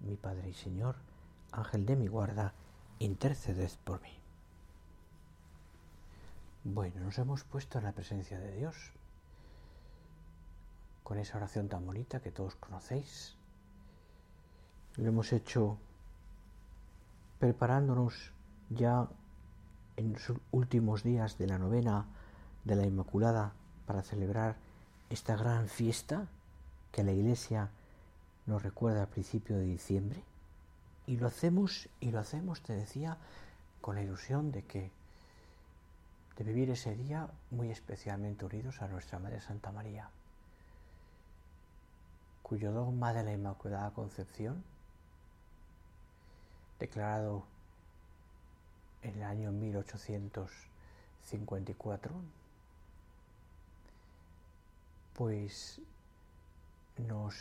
mi Padre y Señor, Ángel de mi guarda, interceded por mí. Bueno, nos hemos puesto en la presencia de Dios con esa oración tan bonita que todos conocéis. Lo hemos hecho preparándonos ya en los últimos días de la novena de la Inmaculada para celebrar esta gran fiesta que la Iglesia nos recuerda al principio de diciembre. Y lo hacemos, y lo hacemos, te decía, con la ilusión de que de vivir ese día muy especialmente unidos a nuestra Madre Santa María, cuyo dogma de la Inmaculada Concepción, declarado en el año 1854, pues nos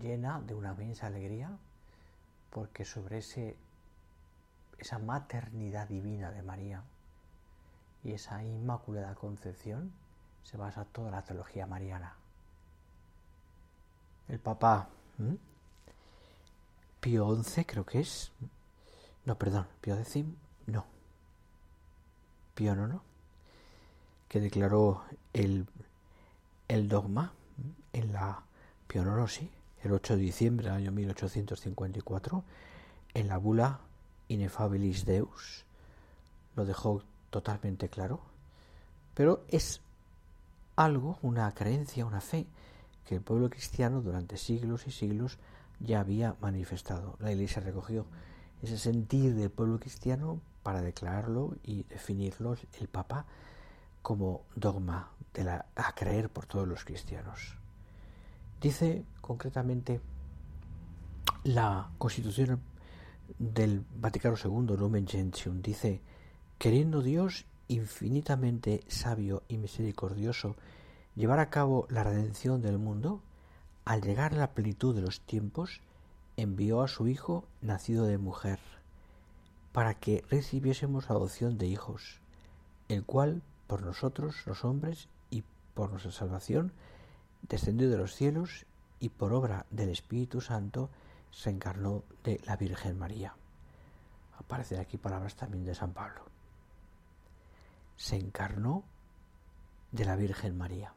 llena de una inmensa alegría porque sobre ese, esa maternidad divina de María y esa inmaculada concepción se basa toda la teología mariana. El Papa Pío XI creo que es, no, perdón, Pío X, no, Pío no, que declaró el, el dogma en la Pío sí, el 8 de diciembre del año 1854, en la bula Inefabilis Deus, lo dejó totalmente claro, pero es algo, una creencia, una fe, que el pueblo cristiano durante siglos y siglos ya había manifestado. La Iglesia recogió ese sentir del pueblo cristiano para declararlo y definirlo el Papa como dogma de la, a creer por todos los cristianos. Dice concretamente la Constitución del Vaticano II, Lumen Gentium, dice, queriendo Dios infinitamente sabio y misericordioso llevar a cabo la redención del mundo, al llegar a la plenitud de los tiempos, envió a su Hijo nacido de mujer, para que recibiésemos adopción de hijos, el cual, por nosotros los hombres y por nuestra salvación, descendió de los cielos y por obra del Espíritu Santo se encarnó de la Virgen María. Aparecen aquí palabras también de San Pablo. Se encarnó de la Virgen María.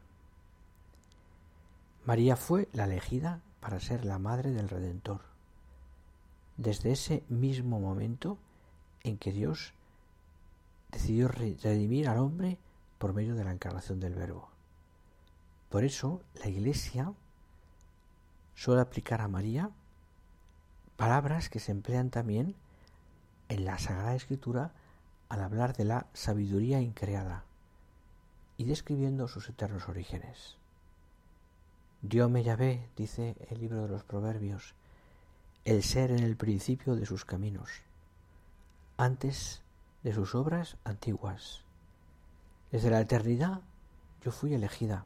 María fue la elegida para ser la madre del Redentor. Desde ese mismo momento en que Dios decidió redimir al hombre por medio de la encarnación del Verbo. Por eso la Iglesia suele aplicar a María palabras que se emplean también en la Sagrada Escritura al hablar de la sabiduría increada y describiendo sus eternos orígenes. Dios me llave, dice el libro de los Proverbios, el ser en el principio de sus caminos, antes de sus obras antiguas. Desde la eternidad yo fui elegida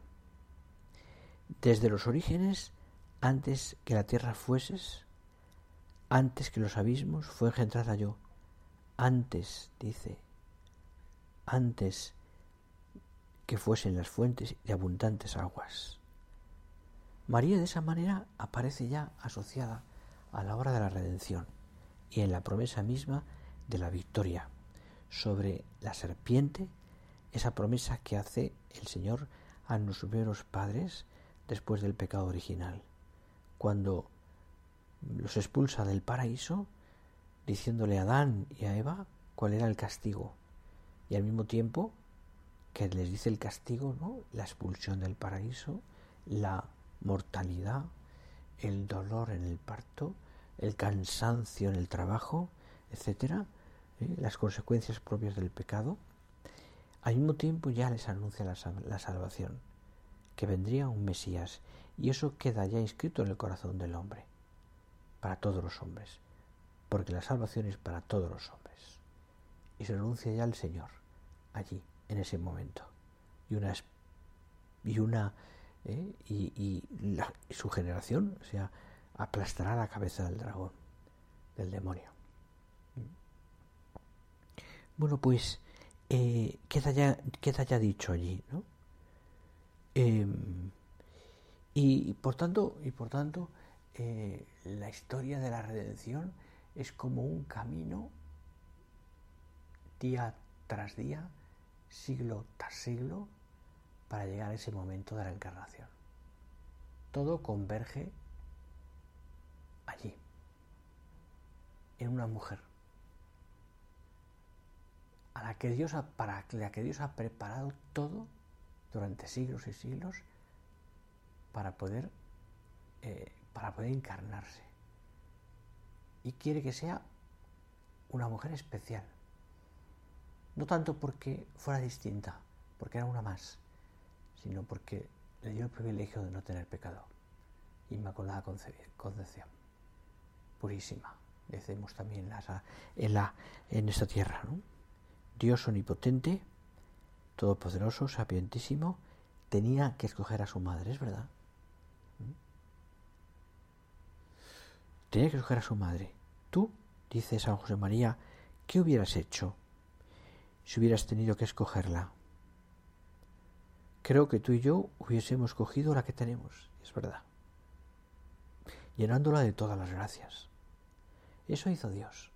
desde los orígenes, antes que la tierra fueses, antes que los abismos, fue engendrada yo. Antes, dice, antes que fuesen las fuentes de abundantes aguas. María de esa manera aparece ya asociada a la hora de la redención y en la promesa misma de la victoria sobre la serpiente, esa promesa que hace el Señor a nuestros primeros padres después del pecado original, cuando los expulsa del paraíso, diciéndole a Adán y a Eva cuál era el castigo, y al mismo tiempo que les dice el castigo, ¿no? La expulsión del paraíso, la mortalidad, el dolor en el parto, el cansancio en el trabajo, etcétera, ¿eh? las consecuencias propias del pecado. Al mismo tiempo ya les anuncia la salvación que vendría un Mesías, y eso queda ya inscrito en el corazón del hombre. para todos los hombres, porque la salvación es para todos los hombres. Y se anuncia ya el Señor allí, en ese momento. Y una y una ¿eh? y, su generación o sea aplastará la cabeza del dragón, del demonio. Bueno, pues eh, queda, ya, queda ya dicho allí, ¿no? Em, y, por tanto, y por tanto eh, la historia de la redención es como un camino día tras día, siglo tras siglo, para llegar a ese momento de la encarnación. Todo converge allí, en una mujer, a la que Dios ha, para la que Dios ha preparado todo durante siglos y siglos para poder, eh, para poder encarnarse. Y quiere que sea una mujer especial. No tanto porque fuera distinta, porque era una más, sino porque le dio el privilegio de no tener pecado. Inmaculada Concepción, purísima, decimos también en, la, en esta tierra. Dios omnipotente, todopoderoso, sapientísimo, tenía que escoger a su madre, ¿es verdad? ¿Mm? Tenía que escoger a su madre. Tú, dice San José María, ¿qué hubieras hecho si hubieras tenido que escogerla? Creo que tú y yo hubiésemos cogido la que tenemos, es verdad, llenándola de todas las gracias. Eso hizo Dios.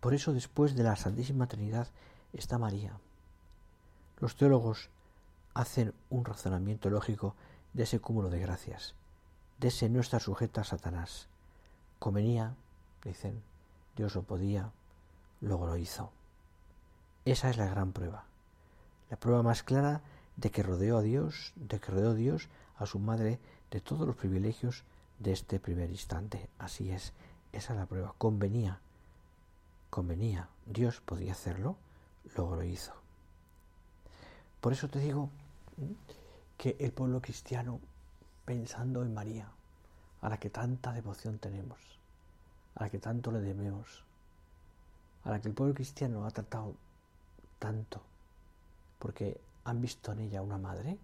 Por eso después de la Santísima Trinidad está María. Los teólogos hacen un razonamiento lógico de ese cúmulo de gracias, de ese no estar sujeta a Satanás. Convenía, dicen, Dios lo podía, luego lo hizo. Esa es la gran prueba. La prueba más clara de que rodeó a Dios, de que rodeó Dios a su madre de todos los privilegios de este primer instante. Así es, esa es la prueba. Convenía, convenía, Dios podía hacerlo, luego lo hizo. Por eso te digo que el pueblo cristiano, pensando en María, a la que tanta devoción tenemos, a la que tanto le debemos, a la que el pueblo cristiano ha tratado tanto, porque han visto en ella una madre,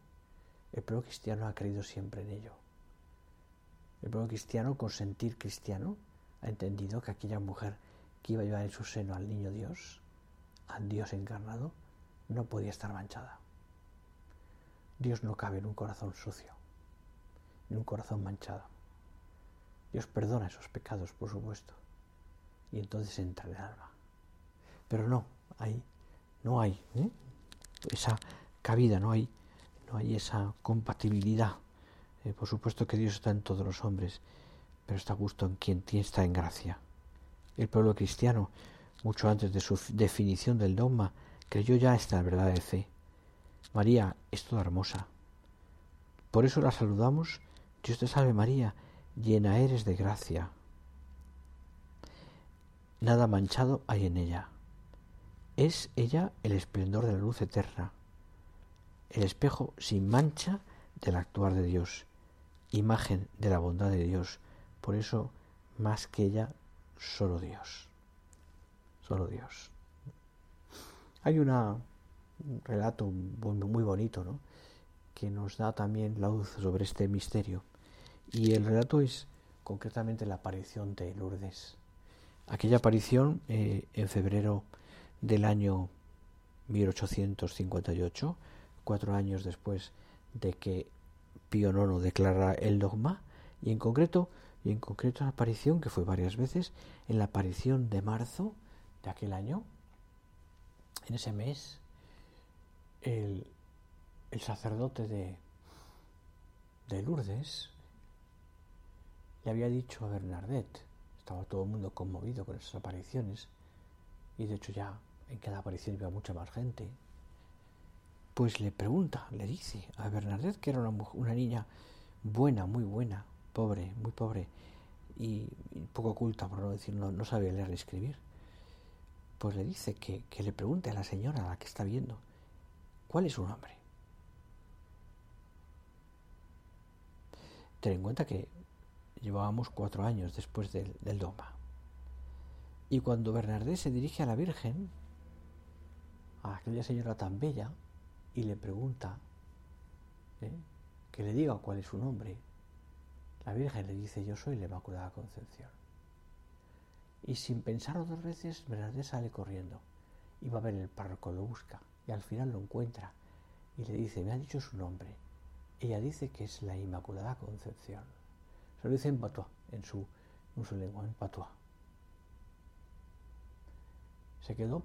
el pueblo cristiano ha creído siempre en ello. El pueblo cristiano, con sentir cristiano, ha entendido que aquella mujer que iba a llevar en su seno al niño Dios, al Dios encarnado, no podía estar manchada. Dios no cabe en un corazón sucio, en un corazón manchado. Dios perdona esos pecados, por supuesto, y entonces entra en el alma. Pero no, hay, no hay ¿eh? esa cabida, no hay, no hay esa compatibilidad. Eh, por supuesto que Dios está en todos los hombres, pero está justo en quien está en gracia. El pueblo cristiano, mucho antes de su definición del dogma, creyó ya esta verdad de fe. María es toda hermosa. Por eso la saludamos. Dios te salve María, llena eres de gracia. Nada manchado hay en ella. Es ella el esplendor de la luz eterna el espejo sin mancha del actuar de Dios, imagen de la bondad de Dios. Por eso, más que ella, solo Dios. Solo Dios. Hay una, un relato muy, bonito, ¿no? que nos da también la luz sobre este misterio. Y el relato es concretamente la aparición de Lourdes. Aquella aparición eh, en febrero del año 1858 cuatro años después de que Pío IX declara el dogma, y en concreto, y en concreto la aparición, que fue varias veces, en la aparición de marzo de aquel año, en ese mes, el, sacerdote de, de Lourdes le había dicho a Bernadette, estaba todo el mundo conmovido con esas apariciones, y de hecho ya en cada aparición iba mucha más gente, pues le pregunta, le dice a Bernadette que era una, una niña buena, muy buena, pobre, muy pobre y, poco culta, por no decir, no, no sabía leer ni escribir. Pues le dice que, que le pregunte a la señora a la que está viendo, ¿cuál es su nombre? Ten en cuenta que Llevábamos cuatro años después del, doma. Y cuando Bernardé se dirige a la Virgen, a aquella señora tan bella, y le pregunta ¿eh? que le diga cuál es su nombre, la Virgen le dice, yo soy la Inmaculada Concepción. Y sin pensarlo dos veces, Bernardé sale corriendo y va a ver el párroco, lo busca y al final lo encuentra y le dice, me ha dicho su nombre. Ella dice que es la Inmaculada Concepción. Se lo dice en patois, en su, en su lengua, en patois se quedó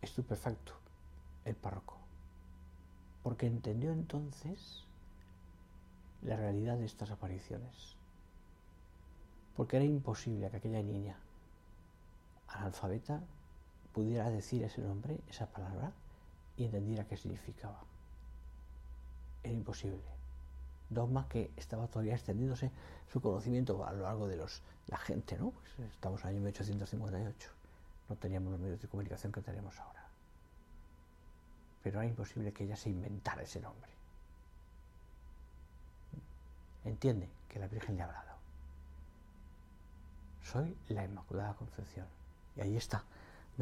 estupefacto el párroco, porque entendió entonces la realidad de estas apariciones, porque era imposible que aquella niña analfabeta pudiera decir ese nombre, esa palabra, y entendiera qué significaba. Era imposible. Dogma que estaba todavía extendiéndose su conocimiento a lo largo de los, la gente, ¿no? Pues estamos en el año 1858 no teníamos los medios de comunicación que tenemos ahora. Pero era imposible que ella se inventara ese nombre. Entiende que la Virgen le ha hablado. Soy la Inmaculada Concepción. Y ahí está,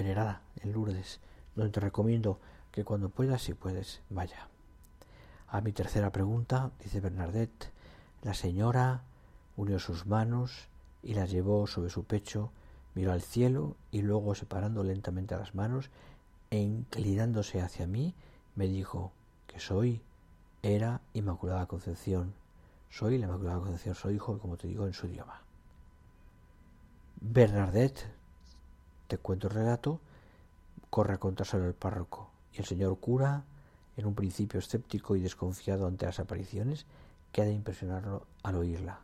venerada en Lourdes, donde te recomiendo que cuando puedas, si puedes, vaya. A mi tercera pregunta, dice Bernadette, la señora unió sus manos y las llevó sobre su pecho miró al cielo y luego separando lentamente las manos e inclinándose hacia mí, me dijo que soy, era Inmaculada Concepción, soy la Inmaculada Concepción, soy hijo, como te digo, en su idioma. Bernadette, te cuento el relato, corre a contárselo al párroco, y el señor cura, en un principio escéptico y desconfiado ante las apariciones, queda de impresionarlo al oírla.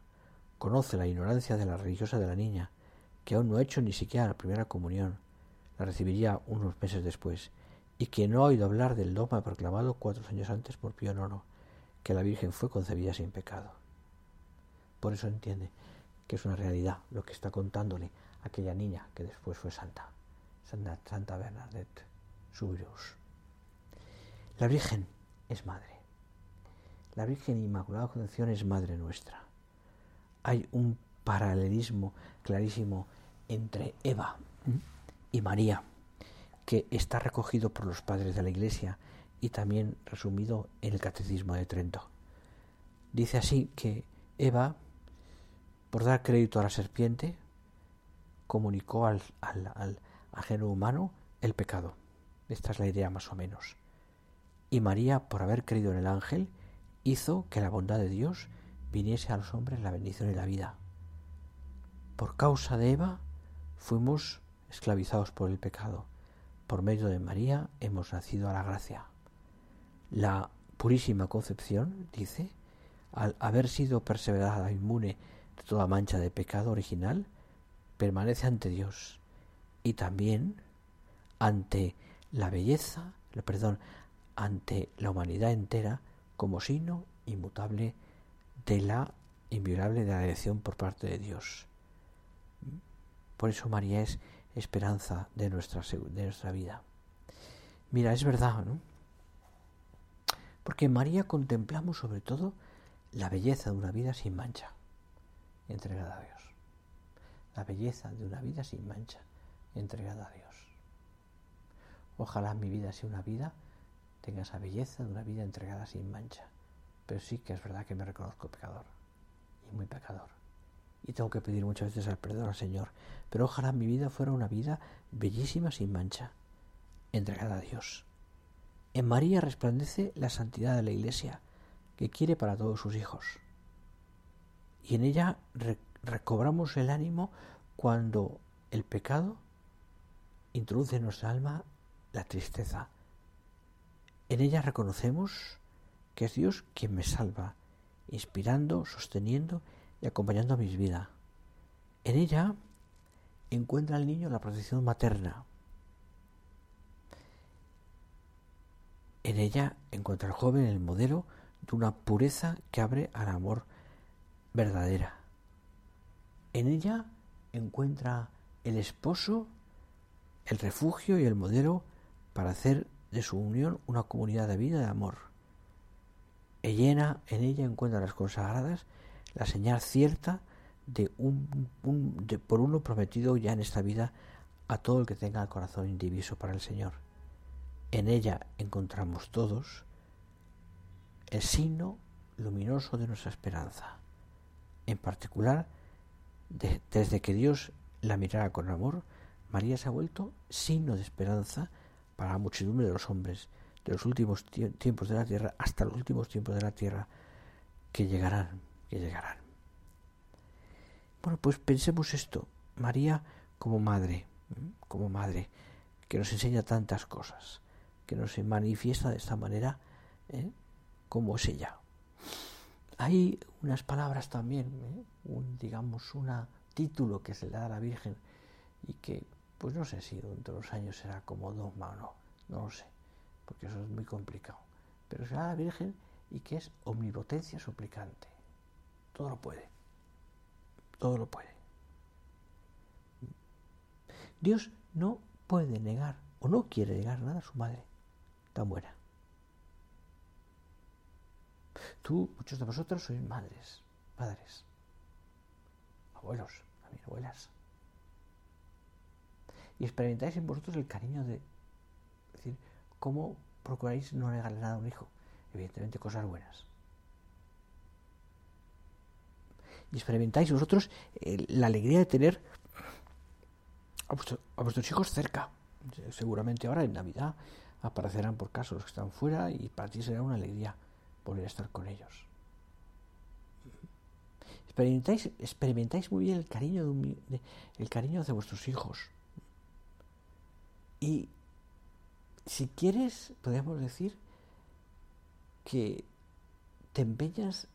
Conoce la ignorancia de la religiosa de la niña, que aún no ha hecho ni siquiera la primera comunión, la recibiría unos meses después, y que no ha oído hablar del dogma proclamado cuatro años antes por Pío IX, que la Virgen fue concebida sin pecado. Por eso entiende que es una realidad lo que está contándole aquella niña que después fue santa, Santa, santa Bernadette Soubirous. La Virgen es madre. La Virgen Inmaculada Concepción es madre nuestra. Hay un paralelismo clarísimo entre Eva y María, que está recogido por los padres de la Iglesia y también resumido en el Catecismo de Trento. Dice así que Eva, por dar crédito a la serpiente, comunicó al, al, género humano el pecado. Esta es la idea más o menos. Y María, por haber creído en el ángel, hizo que la bondad de Dios viniese a los hombres la bendición y la vida. Por causa de Eva, fuimos esclavizados por el pecado. Por medio de María hemos nacido a la gracia. La purísima concepción, dice, al haber sido perseverada inmune de toda mancha de pecado original, permanece ante Dios y también ante la belleza, perdón, ante la humanidad entera como signo inmutable de la inviolable de la elección por parte de Dios. Por eso María es esperanza de nuestra, de nuestra vida. Mira, es verdad, ¿no? Porque en María contemplamos sobre todo la belleza de una vida sin mancha, entregada a Dios. La belleza de una vida sin mancha, entregada a Dios. Ojalá mi vida sea una vida, tenga esa belleza de una vida entregada sin mancha. Pero sí que es verdad que me reconozco pecador, y muy pecador y tengo que pedir muchas veces al perdón al Señor. Pero ojalá mi vida fuera una vida bellísima sin mancha, entregada a Dios. En María resplandece la santidad de la Iglesia, que quiere para todos sus hijos. Y en ella recobramos el ánimo cuando el pecado introduce en nuestra alma la tristeza. En ella reconocemos que es Dios quien me salva, inspirando, sosteniendo y acompañando a mis vidas. En ella encuentra el niño la protección materna. En ella encuentra el joven el modelo de una pureza que abre al amor verdadera. En ella encuentra el esposo el refugio y el modelo para hacer de su unión una comunidad de vida y de amor. En ella encuentra las consagradas la señal cierta de un, de, por uno prometido ya en esta vida a todo el que tenga el corazón indiviso para el Señor. En ella encontramos todos el signo luminoso de nuestra esperanza. En particular, desde que Dios la mirara con amor, María se ha vuelto signo de esperanza para la muchedumbre de los hombres de los últimos tiempos de la tierra hasta los últimos tiempos de la tierra que llegarán, que llegarán. Bueno, pues pensemos esto, María como madre, como madre, que nos enseña tantas cosas, que nos manifiesta de esta manera ¿eh? como es ella. Hay unas palabras también, ¿eh? un, digamos, un título que se le da a la Virgen y que, pues no sé si dentro de los años será como dogma o no, no lo sé, porque eso es muy complicado. Pero se le da a la Virgen y que es omnipotencia suplicante. Todo lo puede, todo lo puede. Dios no puede negar o no quiere negar nada a su madre tan buena. Tú, muchos de vosotros sois madres, padres, abuelos, también abuelas. Y experimentáis en vosotros el cariño de decir, ¿cómo procuráis no negarle nada a un hijo? Evidentemente cosas buenas. Y experimentáis vosotros la alegría de tener a, a vuestros hijos cerca. Seguramente ahora en Navidad aparecerán por caso los que están fuera y para ti será una alegría volver a estar con ellos. Experimentáis, experimentáis muy bien el cariño de, el cariño de vuestros hijos. Y si quieres, podemos decir que te empeñas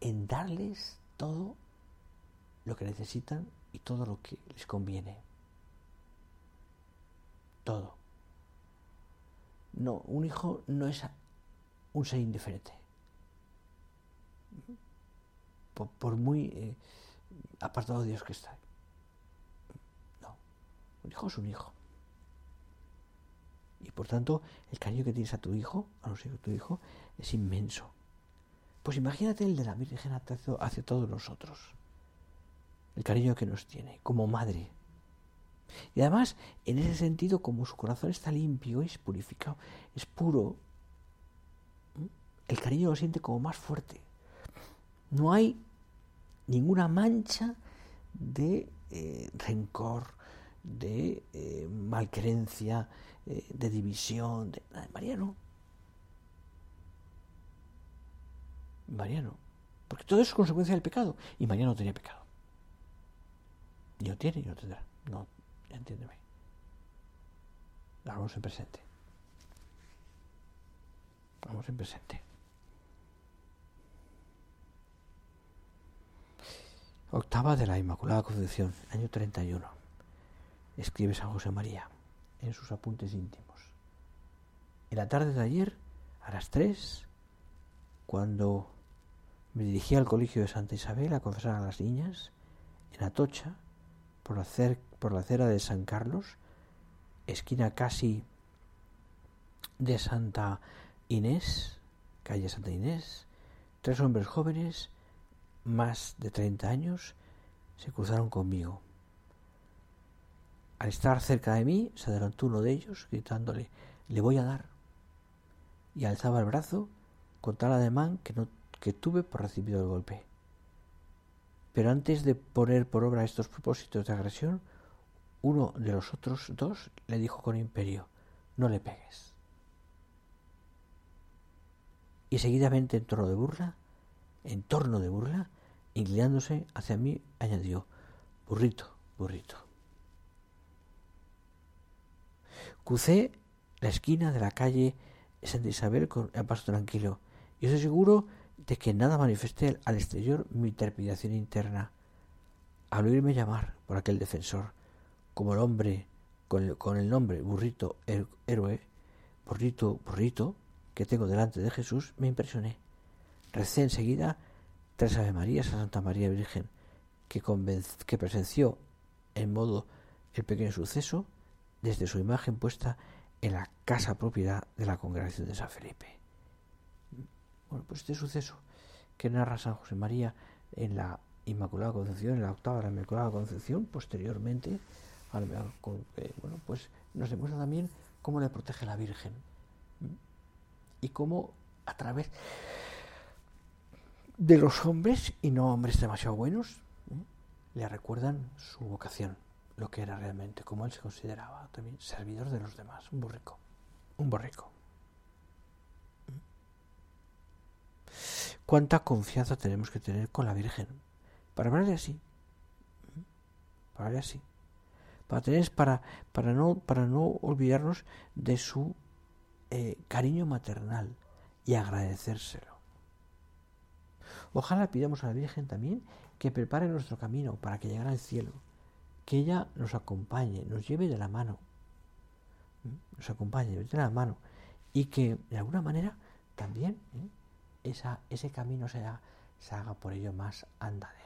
en darles todo lo que necesitan y todo lo que les conviene. Todo. No, un hijo no es un ser indiferente. Por, muy eh, apartado de Dios que está. No, un hijo es un hijo. Y por tanto, el cariño que tienes a tu hijo, a los hijos de tu hijo, es inmenso. Pues imagínate el de la Virgen hacia todos nosotros. El cariño que nos tiene, como madre. Y además, en ese sentido, como su corazón está limpio, es purificado, es puro, el cariño lo siente como más fuerte. No hay ninguna mancha de eh, rencor, de eh, malcrencia, eh, de división. De... María no. María no. Porque todo eso es consecuencia del pecado. Y María no tenía pecado. Ni lo tiene ni lo tendrá. No, entiéndeme. Vamos en presente. Vamos en presente. Octava de la Inmaculada Concepción, año 31. Escribe San José María en sus apuntes íntimos. En la tarde de ayer, a las tres, cuando me dirigí al colegio de Santa Isabel a confesar a las niñas, en Atocha, por la, por la acera de San Carlos, esquina casi de Santa Inés, calle Santa Inés, tres hombres jóvenes más de treinta años se cruzaron conmigo. Al estar cerca de mí, se adelantó uno de ellos, gritándole Le voy a dar. Y alzaba el brazo con tal ademán que, no, que tuve por recibido el golpe. Pero antes de poner por obra estos propósitos de agresión, uno de los otros dos le dijo con imperio No le pegues. Y seguidamente en torno de burla en torno de burla, inclinándose hacia mí, añadió, burrito, burrito. Crucé la esquina de la calle Santa Isabel con el paso tranquilo, y estoy seguro de que nada manifesté al exterior mi trepidación interna. Al oírme llamar por aquel defensor, como el hombre con el, con el nombre burrito héroe, burrito, burrito, que tengo delante de Jesús, me impresioné. Recé enseguida tres Ave Marías a Santa María Virgen, que, que presenció en modo el pequeño suceso desde su imagen puesta en la casa propiedad de la congregación de San Felipe. Bueno, pues este suceso que narra San José María en la Inmaculada Concepción, en la octava de la Inmaculada Concepción, posteriormente, eh, bueno, pues nos demuestra también cómo le protege la Virgen y cómo a través de los hombres, y no hombres demasiado buenos, ¿eh? le recuerdan su vocación, lo que era realmente, como él se consideraba también, servidor de los demás, un borrico, un borrico. ¿Cuánta confianza tenemos que tener con la Virgen? Para hablarle así, para hablarle así, para tener, para, para no, para no olvidarnos de su eh, cariño maternal y agradecérselo. Ojalá pidamos a la Virgen también que prepare nuestro camino para que llegara al cielo, que ella nos acompañe, nos lleve de la mano, nos acompañe, de la mano, y que de alguna manera también ¿eh? ese camino se se haga por ello más andadero.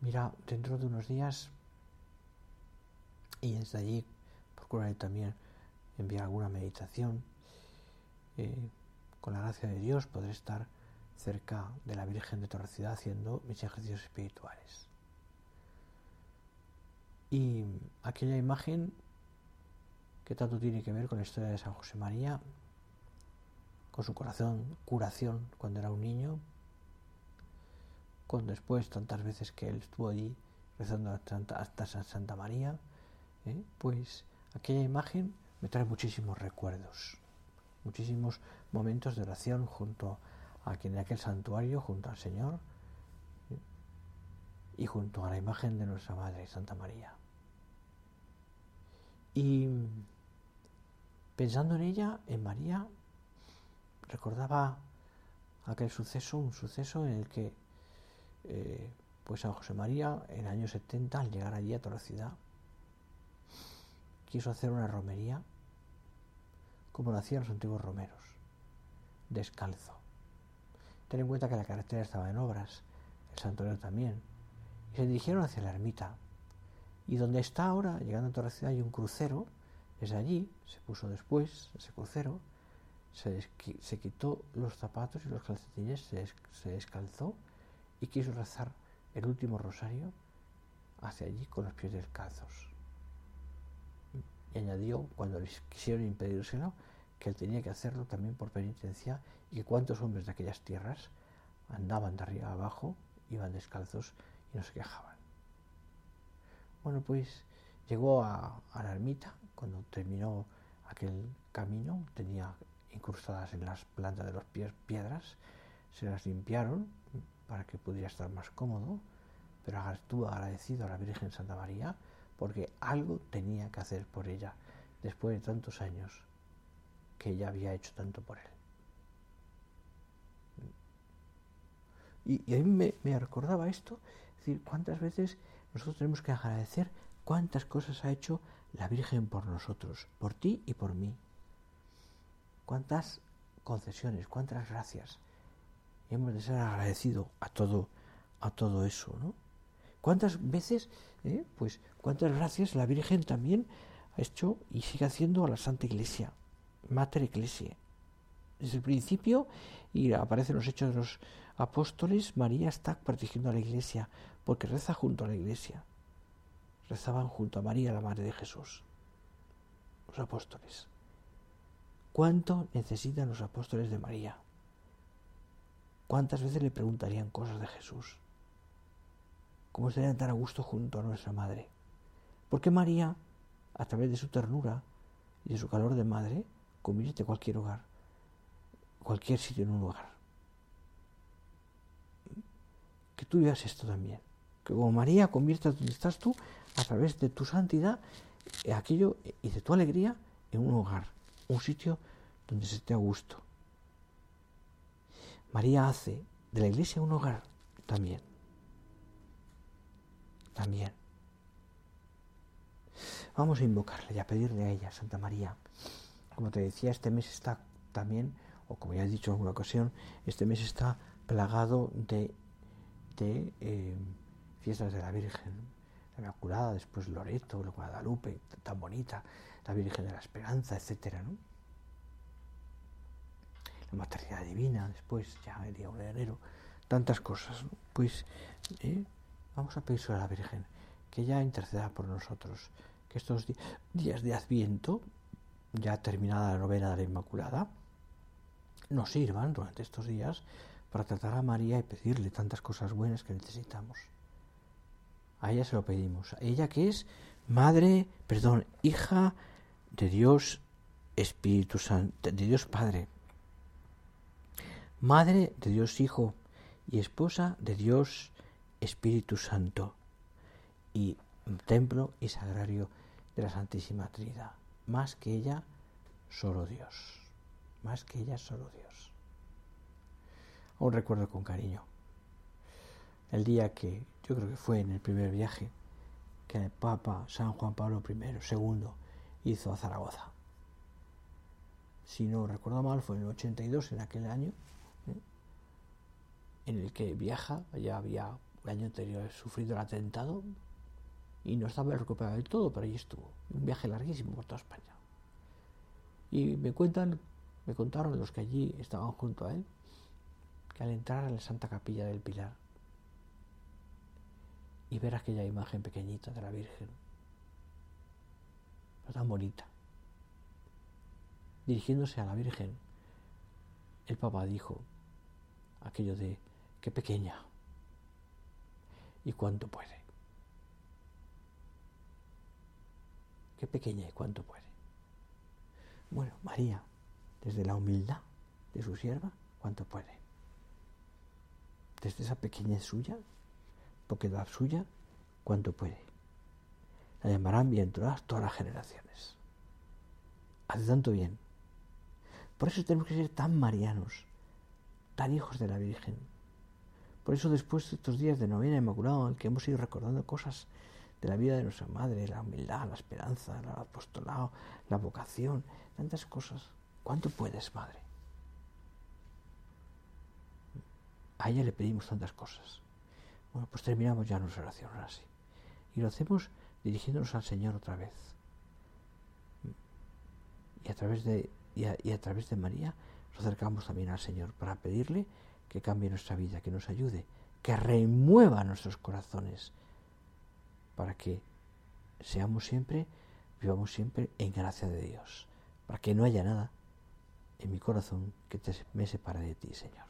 Mira, dentro de unos días, y desde allí procuraré también enviar alguna meditación, eh, con la gracia de Dios podré estar cerca de la Virgen de Torrecidad haciendo mis ejercicios espirituales. Y aquella imagen que tanto tiene que ver con la historia de San José María, con su corazón, curación cuando era un niño, con después tantas veces que él estuvo allí rezando hasta Santa María, ¿eh? pues aquella imagen me trae muchísimos recuerdos, muchísimos momentos de oración junto a quien en aquel santuario, junto al Señor y junto a la imagen de nuestra Madre Santa María. Y pensando en ella, en María, recordaba aquel suceso, un suceso en el que eh, pues San José María en el año 70, al llegar allí a toda la ciudad, quiso hacer una romería como lo hacían los antiguos romeros, descalzo. Ten en cuenta que la carretera estaba en obras, el santuario también, y se dirigieron hacia la ermita. Y donde está ahora, llegando a ciudad, hay un crucero, desde allí, se puso después ese crucero, se, quitó los zapatos y los calcetines, se, se descalzó y quiso rezar el último rosario hacia allí con los pies descalzos. Y añadió, cuando les quisieron impedírselo, que él tenía que hacerlo también por penitencia y cuántos hombres de aquellas tierras andaban de arriba abajo, iban descalzos y no se quejaban. Bueno, pues llegó a, la ermita, cuando terminó aquel camino, tenía incrustadas en las plantas de los pies piedras, se las limpiaron para que pudiera estar más cómodo, pero estuvo agradecido a la Virgen Santa María porque algo tenía que hacer por ella después de tantos años que ella había hecho tanto por él. Y, a mí me, recordaba esto, es decir, cuántas veces nosotros tenemos que agradecer cuántas cosas ha hecho la Virgen por nosotros, por ti y por mí. Cuántas concesiones, cuántas gracias. Y hemos de ser agradecidos a todo, a todo eso, ¿no? ¿Cuántas veces, eh, pues, cuántas gracias la Virgen también ha hecho y sigue haciendo a la Santa Iglesia, Mater Ecclesiae? Desde el principio, y aparecen los hechos de los apóstoles, María está protegiendo a la Iglesia, porque reza junto a la Iglesia. Rezaban junto a María, la Madre de Jesús, los apóstoles. ¿Cuánto necesitan los apóstoles de María? ¿Cuántas veces le preguntarían cosas de Jesús? ¿Cómo estarían tan a gusto junto a nuestra madre? Porque María, a través de su ternura y de su calor de madre, convierte cualquier hogar, cualquier sitio en un hogar. Que tú veas esto también. Que como María convierta donde estás tú, a través de tu santidad, aquello y de tu alegría, en un hogar, un sitio donde se esté a gusto. María hace de la iglesia un hogar también también. Vamos a invocarle y a pedirle a ella, Santa María. Como te decía, este mes está también, o como ya he dicho en alguna ocasión, este mes está plagado de, eh, fiestas de la Virgen. La Inmaculada, después Loreto, la Guadalupe, tan bonita, la Virgen de la Esperanza, etcétera, ¿no? La maternidad divina, después, ya el día 1 de enero, tantas cosas. Pues ¿eh? vamos a pedirle a la Virgen que ella interceda por nosotros, que estos días de Adviento, ya terminada la novena de la Inmaculada, nos sirvan durante estos días para tratar a María y pedirle tantas cosas buenas que necesitamos. A ella se lo pedimos. A ella que es madre, perdón, hija de Dios Espíritu Santo, de Dios Padre, madre de Dios Hijo y esposa de Dios Espíritu Santo y templo y sagrario de la Santísima Trinidad. Más que ella, solo Dios. Más que ella, solo Dios. Un recuerdo con cariño. El día que, yo creo que fue en el primer viaje, que el Papa San Juan Pablo I, II, hizo a Zaragoza. Si no recuerdo mal, fue en el 82, en aquel año, ¿eh? en el que viaja, ya había el año anterior sufrido el atentado y no estaba recuperado del todo, pero ahí estuvo. Un viaje larguísimo por toda España. Y me cuentan, me contaron los que allí estaban junto a él, al entrar en la Santa Capilla del Pilar y ver aquella imagen pequeñita de la Virgen, tan bonita, dirigiéndose a la Virgen, el Papa dijo aquello de qué pequeña y cuánto puede. Qué pequeña y cuánto puede. Bueno, María, desde la humildad de su sierva, cuánto puede. Desde esa pequeñez suya, poquedad suya, cuánto puede. La llamarán bien todas, todas las generaciones. Hace tanto bien. Por eso tenemos que ser tan marianos, tan hijos de la Virgen. Por eso después de estos días de novena inmaculado en que hemos ido recordando cosas de la vida de nuestra madre, la humildad, la esperanza, el apostolado, la vocación, tantas cosas. ¿Cuánto puedes, madre? A ella le pedimos tantas cosas. Bueno, pues terminamos ya nuestra oración así. Y lo hacemos dirigiéndonos al Señor otra vez. Y a través de, y a través de María nos acercamos también al Señor para pedirle que cambie nuestra vida, que nos ayude, que remueva nuestros corazones para que seamos siempre, vivamos siempre en gracia de Dios, para que no haya nada en mi corazón que te, me separe de ti, Señor.